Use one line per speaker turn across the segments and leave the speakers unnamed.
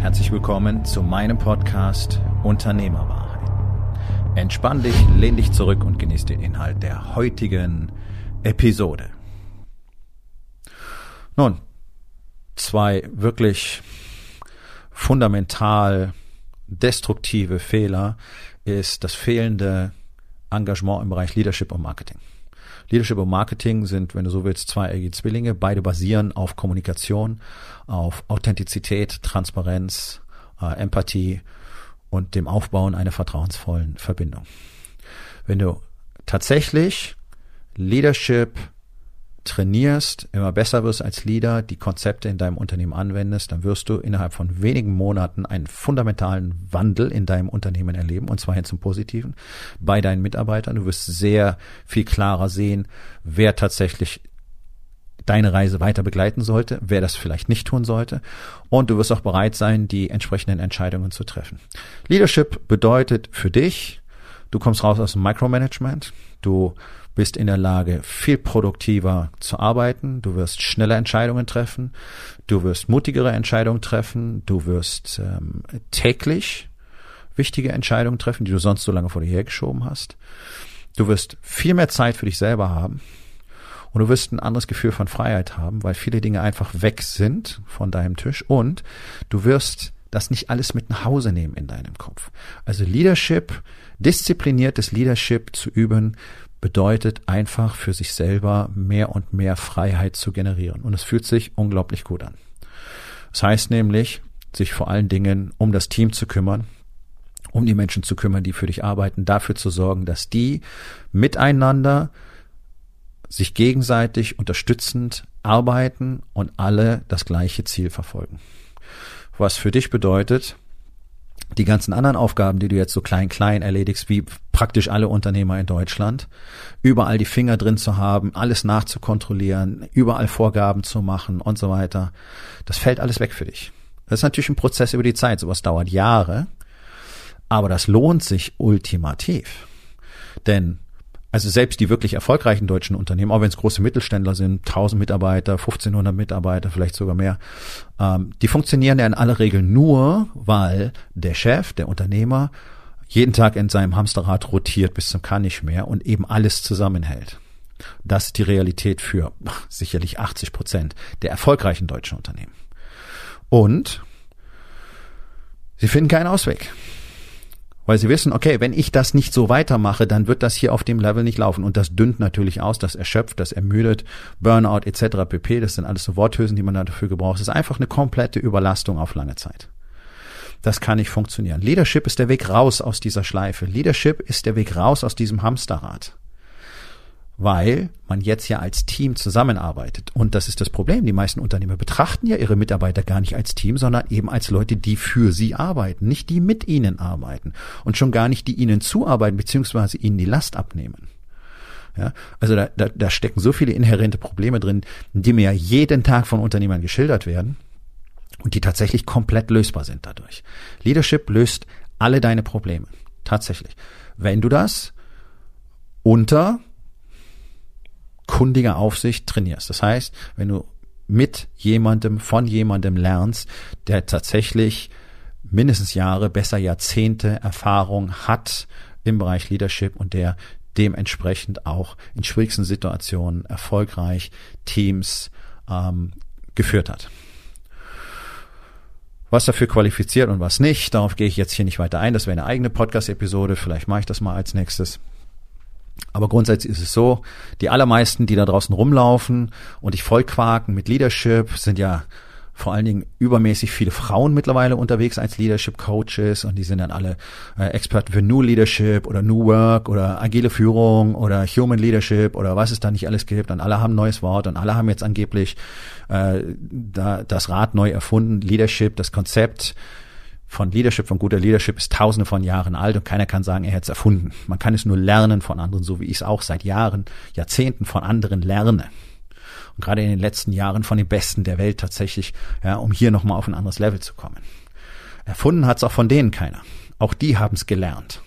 Herzlich willkommen zu meinem Podcast Unternehmerwahrheit. Entspann dich, lehn dich zurück und genieß den Inhalt der heutigen Episode. Nun, zwei wirklich fundamental destruktive Fehler ist das fehlende Engagement im Bereich Leadership und Marketing. Leadership und Marketing sind, wenn du so willst, zwei zweieugige Zwillinge. Beide basieren auf Kommunikation, auf Authentizität, Transparenz, äh, Empathie und dem Aufbauen einer vertrauensvollen Verbindung. Wenn du tatsächlich Leadership trainierst, immer besser wirst als Leader, die Konzepte in deinem Unternehmen anwendest, dann wirst du innerhalb von wenigen Monaten einen fundamentalen Wandel in deinem Unternehmen erleben, und zwar hin zum Positiven, bei deinen Mitarbeitern. Du wirst sehr viel klarer sehen, wer tatsächlich deine Reise weiter begleiten sollte, wer das vielleicht nicht tun sollte. Und du wirst auch bereit sein, die entsprechenden Entscheidungen zu treffen. Leadership bedeutet für dich, du kommst raus aus dem Micromanagement, du bist in der Lage, viel produktiver zu arbeiten, du wirst schnelle Entscheidungen treffen, du wirst mutigere Entscheidungen treffen, du wirst ähm, täglich wichtige Entscheidungen treffen, die du sonst so lange vor dir hergeschoben hast. Du wirst viel mehr Zeit für dich selber haben. Und du wirst ein anderes Gefühl von Freiheit haben, weil viele Dinge einfach weg sind von deinem Tisch. Und du wirst das nicht alles mit nach Hause nehmen in deinem Kopf. Also Leadership, diszipliniertes Leadership zu üben, bedeutet einfach für sich selber mehr und mehr Freiheit zu generieren. Und es fühlt sich unglaublich gut an. Das heißt nämlich, sich vor allen Dingen um das Team zu kümmern, um die Menschen zu kümmern, die für dich arbeiten, dafür zu sorgen, dass die miteinander sich gegenseitig unterstützend arbeiten und alle das gleiche Ziel verfolgen. Was für dich bedeutet, die ganzen anderen Aufgaben, die du jetzt so klein klein erledigst, wie praktisch alle Unternehmer in Deutschland, überall die Finger drin zu haben, alles nachzukontrollieren, überall Vorgaben zu machen und so weiter, das fällt alles weg für dich. Das ist natürlich ein Prozess über die Zeit, sowas dauert Jahre, aber das lohnt sich ultimativ. Denn also selbst die wirklich erfolgreichen deutschen Unternehmen, auch wenn es große Mittelständler sind, 1000 Mitarbeiter, 1500 Mitarbeiter, vielleicht sogar mehr, ähm, die funktionieren ja in aller Regel nur, weil der Chef, der Unternehmer, jeden Tag in seinem Hamsterrad rotiert bis zum kann nicht mehr und eben alles zusammenhält. Das ist die Realität für sicherlich 80 Prozent der erfolgreichen deutschen Unternehmen. Und sie finden keinen Ausweg weil sie wissen, okay, wenn ich das nicht so weitermache, dann wird das hier auf dem Level nicht laufen. Und das dünnt natürlich aus, das erschöpft, das ermüdet, Burnout etc. pp. Das sind alles so Worthülsen, die man dafür gebraucht. Das ist einfach eine komplette Überlastung auf lange Zeit. Das kann nicht funktionieren. Leadership ist der Weg raus aus dieser Schleife. Leadership ist der Weg raus aus diesem Hamsterrad weil man jetzt ja als Team zusammenarbeitet. Und das ist das Problem. Die meisten Unternehmer betrachten ja ihre Mitarbeiter gar nicht als Team, sondern eben als Leute, die für sie arbeiten, nicht die mit ihnen arbeiten und schon gar nicht die ihnen zuarbeiten, beziehungsweise ihnen die Last abnehmen. Ja, also da, da, da stecken so viele inhärente Probleme drin, die mir ja jeden Tag von Unternehmern geschildert werden und die tatsächlich komplett lösbar sind dadurch. Leadership löst alle deine Probleme. Tatsächlich. Wenn du das unter kundiger Aufsicht trainierst. Das heißt, wenn du mit jemandem, von jemandem lernst, der tatsächlich mindestens Jahre, besser Jahrzehnte Erfahrung hat im Bereich Leadership und der dementsprechend auch in schwierigsten Situationen erfolgreich Teams ähm, geführt hat. Was dafür qualifiziert und was nicht, darauf gehe ich jetzt hier nicht weiter ein. Das wäre eine eigene Podcast-Episode. Vielleicht mache ich das mal als nächstes. Aber grundsätzlich ist es so, die allermeisten, die da draußen rumlaufen und dich vollquaken mit Leadership, sind ja vor allen Dingen übermäßig viele Frauen mittlerweile unterwegs als Leadership Coaches und die sind dann alle äh, Experten für New Leadership oder New Work oder agile Führung oder Human Leadership oder was es da nicht alles gibt und alle haben ein neues Wort und alle haben jetzt angeblich äh, da, das Rad neu erfunden, Leadership, das Konzept von Leadership, von guter Leadership ist tausende von Jahren alt und keiner kann sagen, er hätte es erfunden. Man kann es nur lernen von anderen, so wie ich es auch seit Jahren, Jahrzehnten von anderen lerne. Und gerade in den letzten Jahren von den Besten der Welt tatsächlich, ja, um hier nochmal auf ein anderes Level zu kommen. Erfunden hat es auch von denen keiner. Auch die haben es gelernt.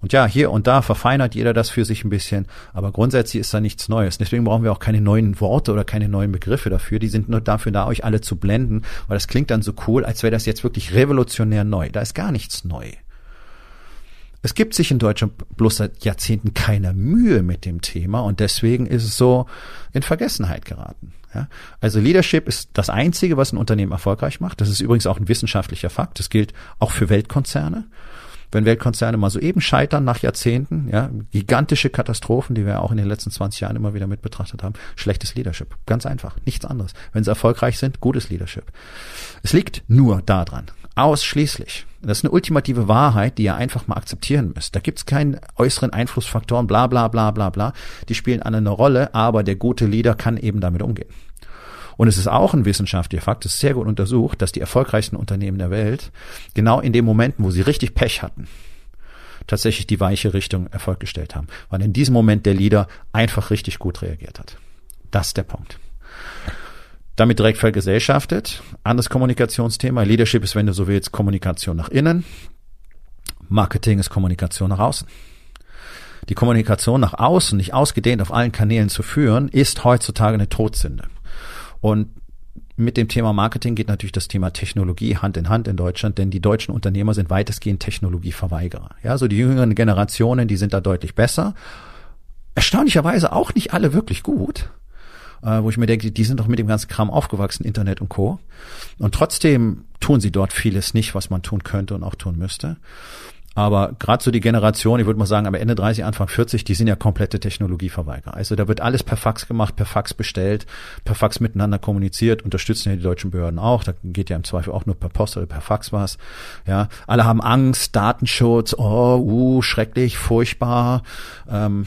Und ja, hier und da verfeinert jeder das für sich ein bisschen, aber grundsätzlich ist da nichts Neues. Deswegen brauchen wir auch keine neuen Worte oder keine neuen Begriffe dafür. Die sind nur dafür da, euch alle zu blenden, weil das klingt dann so cool, als wäre das jetzt wirklich revolutionär neu. Da ist gar nichts neu. Es gibt sich in Deutschland bloß seit Jahrzehnten keine Mühe mit dem Thema und deswegen ist es so in Vergessenheit geraten. Ja? Also Leadership ist das Einzige, was ein Unternehmen erfolgreich macht. Das ist übrigens auch ein wissenschaftlicher Fakt. Das gilt auch für Weltkonzerne wenn Weltkonzerne mal so eben scheitern nach Jahrzehnten, ja, gigantische Katastrophen, die wir auch in den letzten 20 Jahren immer wieder mit betrachtet haben, schlechtes Leadership. Ganz einfach, nichts anderes. Wenn sie erfolgreich sind, gutes Leadership. Es liegt nur daran, ausschließlich. Das ist eine ultimative Wahrheit, die ihr einfach mal akzeptieren müsst. Da gibt's keinen äußeren Einflussfaktoren, bla bla bla bla bla. Die spielen alle eine Rolle, aber der gute Leader kann eben damit umgehen. Und es ist auch ein wissenschaftlicher Fakt, es ist sehr gut untersucht, dass die erfolgreichsten Unternehmen der Welt genau in den Momenten, wo sie richtig Pech hatten, tatsächlich die weiche Richtung Erfolg gestellt haben. Weil in diesem Moment der Leader einfach richtig gut reagiert hat. Das ist der Punkt. Damit direkt vergesellschaftet. Anderes Kommunikationsthema. Leadership ist, wenn du so willst, Kommunikation nach innen. Marketing ist Kommunikation nach außen. Die Kommunikation nach außen, nicht ausgedehnt auf allen Kanälen zu führen, ist heutzutage eine Todsünde. Und mit dem Thema Marketing geht natürlich das Thema Technologie Hand in Hand in Deutschland, denn die deutschen Unternehmer sind weitestgehend Technologieverweigerer. Ja, so die jüngeren Generationen, die sind da deutlich besser. Erstaunlicherweise auch nicht alle wirklich gut. Äh, wo ich mir denke, die sind doch mit dem ganzen Kram aufgewachsen, Internet und Co. Und trotzdem tun sie dort vieles nicht, was man tun könnte und auch tun müsste. Aber gerade so die Generation, ich würde mal sagen, am Ende 30, Anfang 40, die sind ja komplette Technologieverweigerer. Also da wird alles per Fax gemacht, per Fax bestellt, per Fax miteinander kommuniziert, unterstützen ja die deutschen Behörden auch. Da geht ja im Zweifel auch nur per Post oder per Fax was. Ja, alle haben Angst, Datenschutz, oh, uh, schrecklich, furchtbar. Ähm,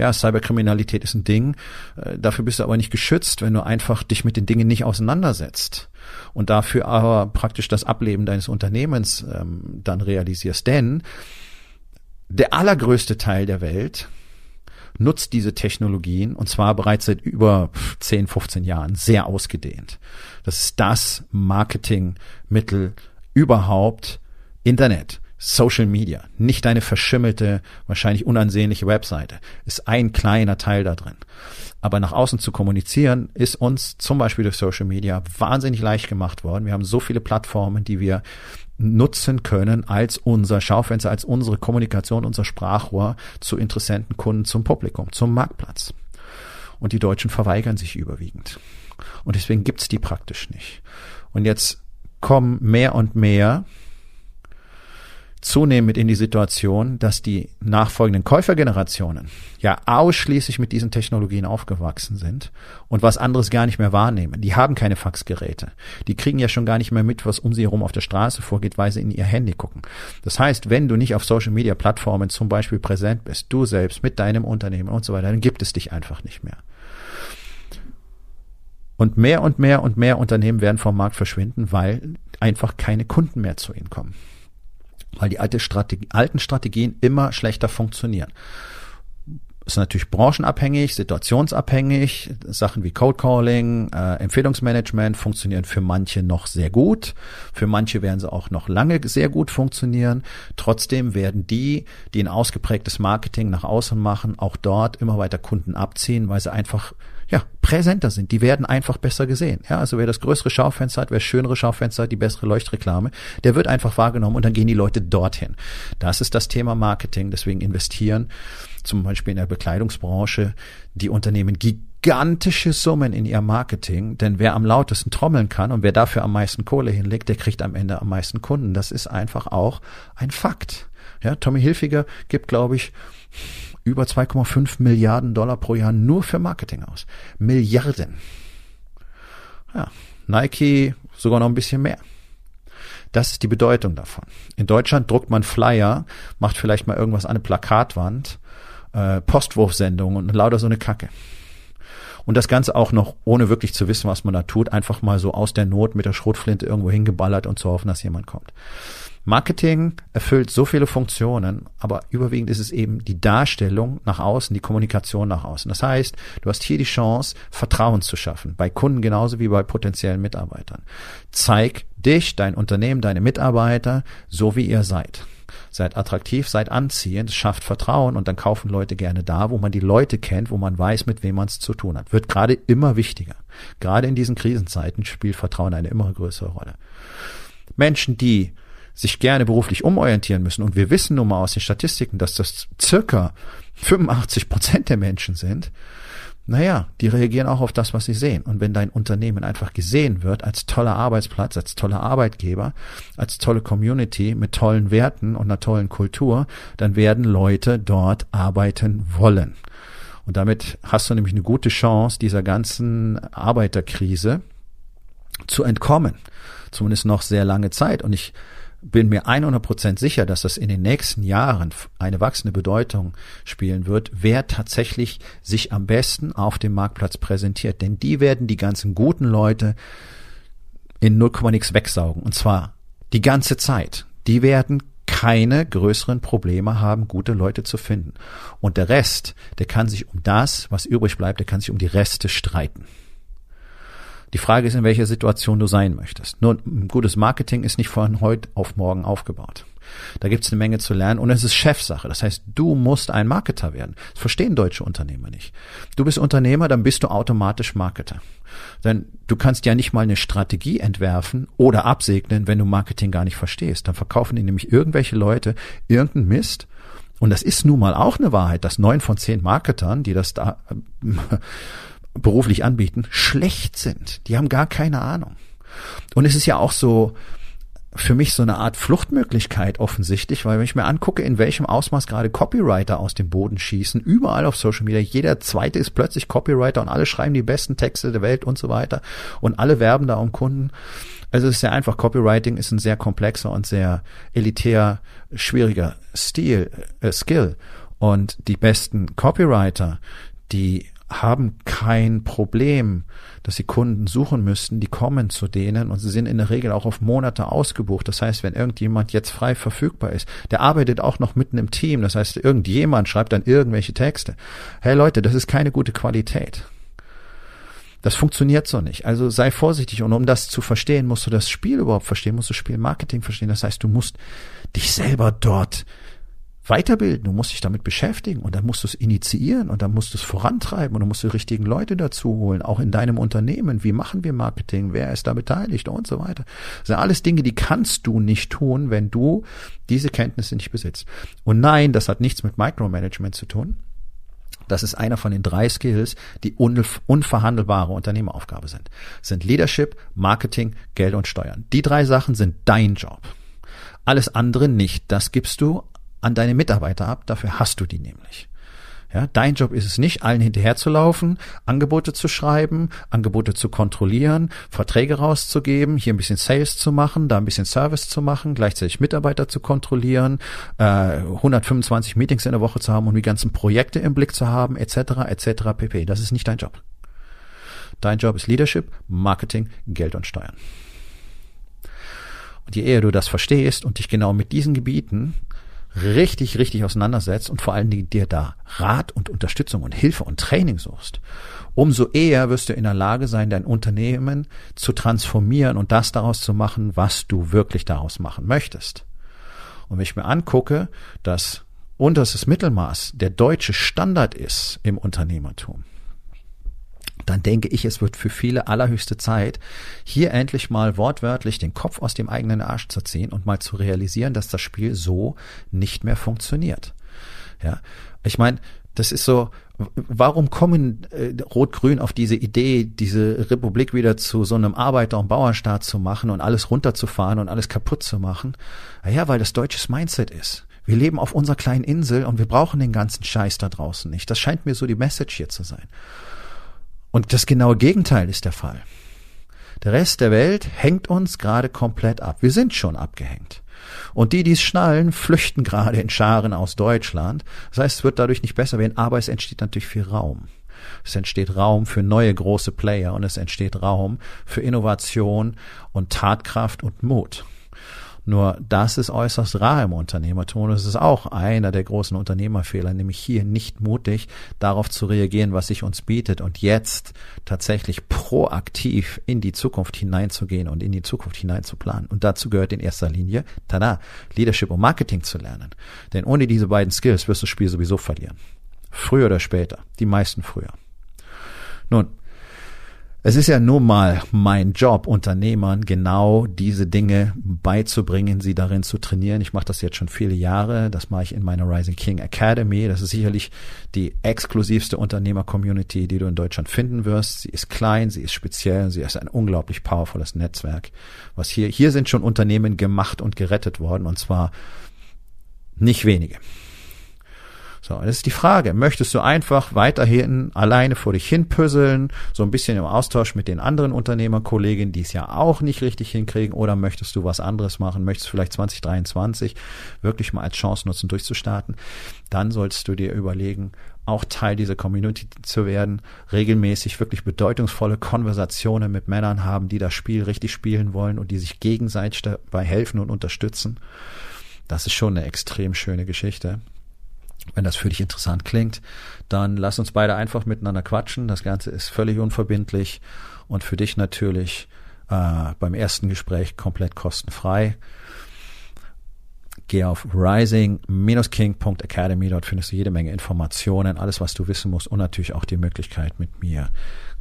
ja, Cyberkriminalität ist ein Ding. Äh, dafür bist du aber nicht geschützt, wenn du einfach dich mit den Dingen nicht auseinandersetzt und dafür aber praktisch das Ableben deines Unternehmens ähm, dann realisierst. Denn der allergrößte Teil der Welt nutzt diese Technologien und zwar bereits seit über 10, 15 Jahren sehr ausgedehnt. Das ist das Marketingmittel überhaupt Internet. Social Media, nicht deine verschimmelte, wahrscheinlich unansehnliche Webseite, ist ein kleiner Teil da drin. Aber nach außen zu kommunizieren, ist uns zum Beispiel durch Social Media wahnsinnig leicht gemacht worden. Wir haben so viele Plattformen, die wir nutzen können als unser Schaufenster, als unsere Kommunikation, unser Sprachrohr zu Interessenten, Kunden, zum Publikum, zum Marktplatz. Und die Deutschen verweigern sich überwiegend. Und deswegen gibt's die praktisch nicht. Und jetzt kommen mehr und mehr zunehmend in die Situation, dass die nachfolgenden Käufergenerationen ja ausschließlich mit diesen Technologien aufgewachsen sind und was anderes gar nicht mehr wahrnehmen. Die haben keine Faxgeräte. Die kriegen ja schon gar nicht mehr mit, was um sie herum auf der Straße vorgeht, weil sie in ihr Handy gucken. Das heißt, wenn du nicht auf Social Media Plattformen zum Beispiel präsent bist, du selbst mit deinem Unternehmen und so weiter, dann gibt es dich einfach nicht mehr. Und mehr und mehr und mehr Unternehmen werden vom Markt verschwinden, weil einfach keine Kunden mehr zu ihnen kommen weil die alte Strategie, alten Strategien immer schlechter funktionieren. ist natürlich branchenabhängig, situationsabhängig. Sachen wie Code Calling, äh, Empfehlungsmanagement funktionieren für manche noch sehr gut. Für manche werden sie auch noch lange sehr gut funktionieren. Trotzdem werden die, die ein ausgeprägtes Marketing nach außen machen, auch dort immer weiter Kunden abziehen, weil sie einfach ja, präsenter sind. Die werden einfach besser gesehen. Ja, also wer das größere Schaufenster hat, wer schönere Schaufenster hat, die bessere Leuchtreklame, der wird einfach wahrgenommen und dann gehen die Leute dorthin. Das ist das Thema Marketing. Deswegen investieren zum Beispiel in der Bekleidungsbranche die Unternehmen gigantische Summen in ihr Marketing, denn wer am lautesten trommeln kann und wer dafür am meisten Kohle hinlegt, der kriegt am Ende am meisten Kunden. Das ist einfach auch ein Fakt. Ja, Tommy Hilfiger gibt, glaube ich, über 2,5 Milliarden Dollar pro Jahr nur für Marketing aus. Milliarden. Ja, Nike sogar noch ein bisschen mehr. Das ist die Bedeutung davon. In Deutschland druckt man Flyer, macht vielleicht mal irgendwas an eine Plakatwand, äh, Postwurfsendungen und lauter so eine Kacke. Und das Ganze auch noch ohne wirklich zu wissen, was man da tut, einfach mal so aus der Not mit der Schrotflinte irgendwo hingeballert und zu hoffen, dass jemand kommt. Marketing erfüllt so viele Funktionen, aber überwiegend ist es eben die Darstellung nach außen, die Kommunikation nach außen. Das heißt, du hast hier die Chance, Vertrauen zu schaffen, bei Kunden genauso wie bei potenziellen Mitarbeitern. Zeig dich, dein Unternehmen, deine Mitarbeiter, so wie ihr seid. Seid attraktiv, seid anziehend, schafft Vertrauen und dann kaufen Leute gerne da, wo man die Leute kennt, wo man weiß, mit wem man es zu tun hat. Wird gerade immer wichtiger. Gerade in diesen Krisenzeiten spielt Vertrauen eine immer größere Rolle. Menschen, die sich gerne beruflich umorientieren müssen. Und wir wissen nun mal aus den Statistiken, dass das circa 85 Prozent der Menschen sind. Naja, die reagieren auch auf das, was sie sehen. Und wenn dein Unternehmen einfach gesehen wird als toller Arbeitsplatz, als toller Arbeitgeber, als tolle Community mit tollen Werten und einer tollen Kultur, dann werden Leute dort arbeiten wollen. Und damit hast du nämlich eine gute Chance, dieser ganzen Arbeiterkrise zu entkommen. Zumindest noch sehr lange Zeit. Und ich bin mir 100% sicher, dass das in den nächsten Jahren eine wachsende Bedeutung spielen wird, wer tatsächlich sich am besten auf dem Marktplatz präsentiert. Denn die werden die ganzen guten Leute in 0, nix wegsaugen. Und zwar die ganze Zeit. Die werden keine größeren Probleme haben, gute Leute zu finden. Und der Rest, der kann sich um das, was übrig bleibt, der kann sich um die Reste streiten. Die Frage ist, in welcher Situation du sein möchtest. Nur gutes Marketing ist nicht von heute auf morgen aufgebaut. Da gibt es eine Menge zu lernen und es ist Chefsache. Das heißt, du musst ein Marketer werden. Das verstehen deutsche Unternehmer nicht. Du bist Unternehmer, dann bist du automatisch Marketer. Denn du kannst ja nicht mal eine Strategie entwerfen oder absegnen, wenn du Marketing gar nicht verstehst. Dann verkaufen die nämlich irgendwelche Leute irgendeinen Mist und das ist nun mal auch eine Wahrheit, dass neun von zehn Marketern, die das da beruflich anbieten, schlecht sind. Die haben gar keine Ahnung. Und es ist ja auch so, für mich so eine Art Fluchtmöglichkeit offensichtlich, weil wenn ich mir angucke, in welchem Ausmaß gerade Copywriter aus dem Boden schießen, überall auf Social Media, jeder zweite ist plötzlich Copywriter und alle schreiben die besten Texte der Welt und so weiter und alle werben da um Kunden. Also es ist sehr einfach. Copywriting ist ein sehr komplexer und sehr elitär schwieriger Stil, äh, Skill. Und die besten Copywriter, die haben kein Problem, dass sie Kunden suchen müssten, die kommen zu denen und sie sind in der Regel auch auf Monate ausgebucht. Das heißt, wenn irgendjemand jetzt frei verfügbar ist, der arbeitet auch noch mitten im Team. Das heißt, irgendjemand schreibt dann irgendwelche Texte. Hey Leute, das ist keine gute Qualität. Das funktioniert so nicht. Also sei vorsichtig. Und um das zu verstehen, musst du das Spiel überhaupt verstehen, musst du Spielmarketing verstehen. Das heißt, du musst dich selber dort weiterbilden, du musst dich damit beschäftigen und dann musst du es initiieren und dann musst du es vorantreiben und dann musst du die richtigen Leute dazu holen, auch in deinem Unternehmen. Wie machen wir Marketing? Wer ist da beteiligt und so weiter? Das sind alles Dinge, die kannst du nicht tun, wenn du diese Kenntnisse nicht besitzt. Und nein, das hat nichts mit Micromanagement zu tun. Das ist einer von den drei Skills, die unverhandelbare Unternehmeraufgabe sind. Das sind Leadership, Marketing, Geld und Steuern. Die drei Sachen sind dein Job. Alles andere nicht. Das gibst du an deine Mitarbeiter ab, dafür hast du die nämlich. Ja, dein Job ist es nicht, allen hinterherzulaufen, Angebote zu schreiben, Angebote zu kontrollieren, Verträge rauszugeben, hier ein bisschen Sales zu machen, da ein bisschen Service zu machen, gleichzeitig Mitarbeiter zu kontrollieren, äh, 125 Meetings in der Woche zu haben und die ganzen Projekte im Blick zu haben, etc., etc., pp. Das ist nicht dein Job. Dein Job ist Leadership, Marketing, Geld und Steuern. Und je eher du das verstehst und dich genau mit diesen Gebieten richtig, richtig auseinandersetzt und vor allen Dingen dir da Rat und Unterstützung und Hilfe und Training suchst, umso eher wirst du in der Lage sein, dein Unternehmen zu transformieren und das daraus zu machen, was du wirklich daraus machen möchtest. Und wenn ich mir angucke, dass unterstes Mittelmaß der deutsche Standard ist im Unternehmertum, dann denke ich, es wird für viele allerhöchste Zeit, hier endlich mal wortwörtlich den Kopf aus dem eigenen Arsch zu ziehen und mal zu realisieren, dass das Spiel so nicht mehr funktioniert. Ja, ich meine, das ist so, warum kommen äh, Rot-Grün auf diese Idee, diese Republik wieder zu so einem Arbeiter- und Bauernstaat zu machen und alles runterzufahren und alles kaputt zu machen? Naja, weil das deutsches Mindset ist. Wir leben auf unserer kleinen Insel und wir brauchen den ganzen Scheiß da draußen nicht. Das scheint mir so die Message hier zu sein. Und das genaue Gegenteil ist der Fall. Der Rest der Welt hängt uns gerade komplett ab. Wir sind schon abgehängt. Und die, die es schnallen, flüchten gerade in Scharen aus Deutschland. Das heißt, es wird dadurch nicht besser werden, aber es entsteht natürlich viel Raum. Es entsteht Raum für neue große Player und es entsteht Raum für Innovation und Tatkraft und Mut. Nur das ist äußerst rar im Unternehmertum und es ist auch einer der großen Unternehmerfehler, nämlich hier nicht mutig darauf zu reagieren, was sich uns bietet und jetzt tatsächlich proaktiv in die Zukunft hineinzugehen und in die Zukunft hineinzuplanen. Und dazu gehört in erster Linie, tada, Leadership und Marketing zu lernen. Denn ohne diese beiden Skills wirst du das Spiel sowieso verlieren. Früher oder später. Die meisten früher. Nun, es ist ja nun mal mein Job, Unternehmern genau diese Dinge beizubringen, sie darin zu trainieren. Ich mache das jetzt schon viele Jahre. Das mache ich in meiner Rising King Academy. Das ist sicherlich die exklusivste Unternehmer-Community, die du in Deutschland finden wirst. Sie ist klein, sie ist speziell, sie ist ein unglaublich powervolles Netzwerk. Was hier, hier sind schon Unternehmen gemacht und gerettet worden und zwar nicht wenige. So, das ist die Frage. Möchtest du einfach weiterhin alleine vor dich hin puzzeln, so ein bisschen im Austausch mit den anderen Unternehmerkollegen, die es ja auch nicht richtig hinkriegen, oder möchtest du was anderes machen? Möchtest du vielleicht 2023 wirklich mal als Chance nutzen, durchzustarten? Dann solltest du dir überlegen, auch Teil dieser Community zu werden, regelmäßig wirklich bedeutungsvolle Konversationen mit Männern haben, die das Spiel richtig spielen wollen und die sich gegenseitig dabei helfen und unterstützen. Das ist schon eine extrem schöne Geschichte. Wenn das für dich interessant klingt, dann lass uns beide einfach miteinander quatschen. Das Ganze ist völlig unverbindlich und für dich natürlich äh, beim ersten Gespräch komplett kostenfrei. Geh auf rising-king.academy, dort findest du jede Menge Informationen, alles, was du wissen musst und natürlich auch die Möglichkeit, mit mir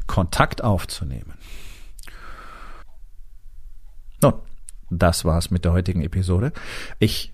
Kontakt aufzunehmen. Nun, das war's mit der heutigen Episode. Ich